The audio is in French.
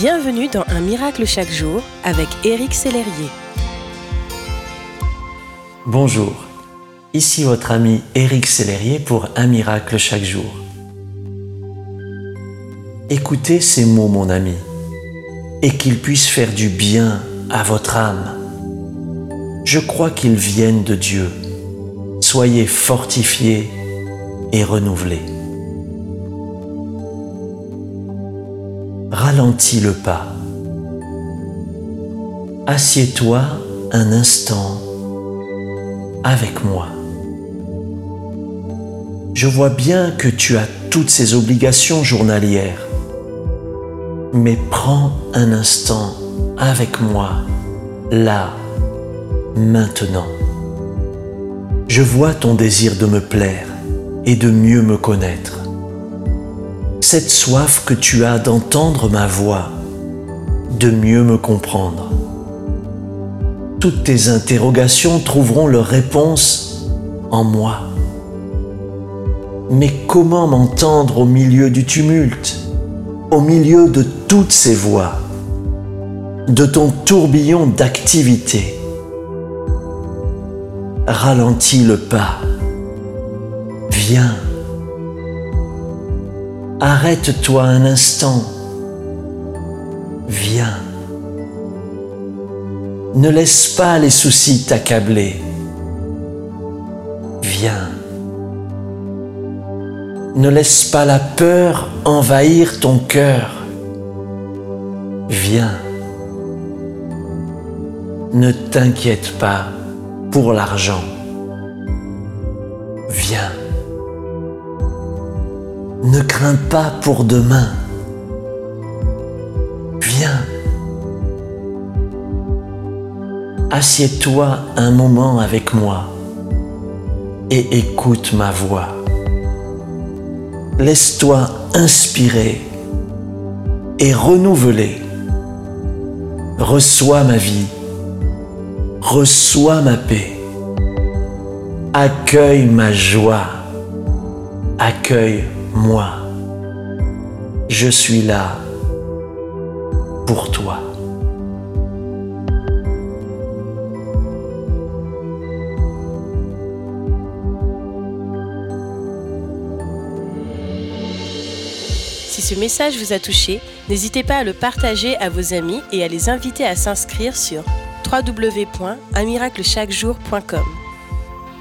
Bienvenue dans Un miracle chaque jour avec Éric Sellerier. Bonjour, ici votre ami Éric Sellerier pour Un miracle chaque jour. Écoutez ces mots mon ami et qu'ils puissent faire du bien à votre âme. Je crois qu'ils viennent de Dieu. Soyez fortifiés et renouvelés. Ralentis le pas. Assieds-toi un instant avec moi. Je vois bien que tu as toutes ces obligations journalières, mais prends un instant avec moi, là, maintenant. Je vois ton désir de me plaire et de mieux me connaître cette soif que tu as d'entendre ma voix, de mieux me comprendre. Toutes tes interrogations trouveront leur réponse en moi. Mais comment m'entendre au milieu du tumulte, au milieu de toutes ces voix, de ton tourbillon d'activité? Ralentis le pas. Viens Arrête-toi un instant. Viens. Ne laisse pas les soucis t'accabler. Viens. Ne laisse pas la peur envahir ton cœur. Viens. Ne t'inquiète pas pour l'argent. Viens. Ne crains pas pour demain. Viens. Assieds-toi un moment avec moi et écoute ma voix. Laisse-toi inspirer et renouveler. Reçois ma vie. Reçois ma paix. Accueille ma joie. Accueille moi, je suis là pour toi. Si ce message vous a touché, n'hésitez pas à le partager à vos amis et à les inviter à s'inscrire sur www.unmiraclechaquejour.com.